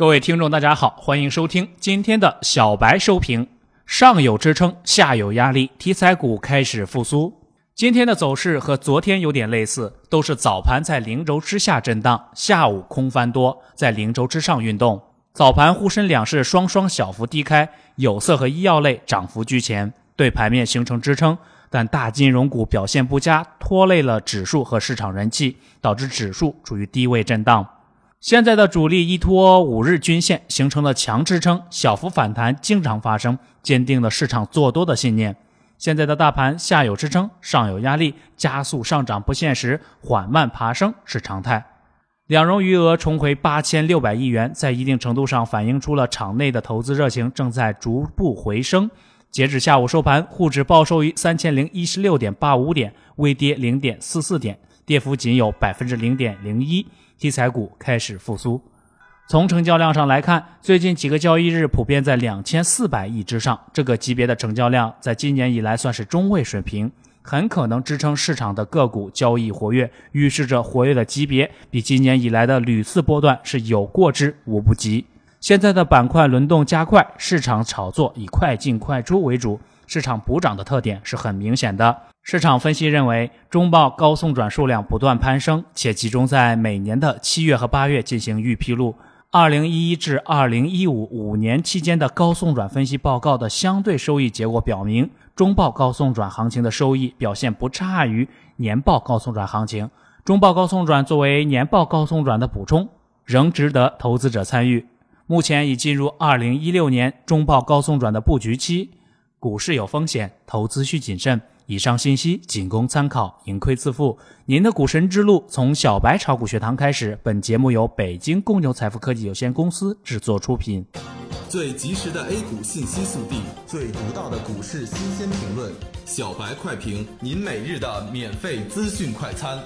各位听众，大家好，欢迎收听今天的小白收评。上有支撑，下有压力，题材股开始复苏。今天的走势和昨天有点类似，都是早盘在零轴之下震荡，下午空翻多，在零轴之上运动。早盘沪深两市双双小幅低开，有色和医药类涨幅居前，对盘面形成支撑。但大金融股表现不佳，拖累了指数和市场人气，导致指数处于低位震荡。现在的主力依托五日均线形成了强支撑，小幅反弹经常发生，坚定了市场做多的信念。现在的大盘下有支撑，上有压力，加速上涨不现实，缓慢爬升是常态。两融余额重回八千六百亿元，在一定程度上反映出了场内的投资热情正在逐步回升。截止下午收盘，沪指报收于三千零一十六点八五点，微跌零点四四点，跌幅仅有百分之零点零一。题材股开始复苏。从成交量上来看，最近几个交易日普遍在两千四百亿之上，这个级别的成交量在今年以来算是中位水平，很可能支撑市场的个股交易活跃，预示着活跃的级别比今年以来的屡次波段是有过之无不及。现在的板块轮动加快，市场炒作以快进快出为主，市场补涨的特点是很明显的。市场分析认为，中报高送转数量不断攀升，且集中在每年的七月和八月进行预披露。二零一一至二零一五五年期间的高送转分析报告的相对收益结果表明，中报高送转行情的收益表现不差于年报高送转行情。中报高送转作为年报高送转的补充，仍值得投资者参与。目前已进入二零一六年中报高送转的布局期，股市有风险，投资需谨慎。以上信息仅供参考，盈亏自负。您的股神之路从小白炒股学堂开始。本节目由北京公牛财富科技有限公司制作出品。最及时的 A 股信息速递，最独到的股市新鲜评论，小白快评，您每日的免费资讯快餐。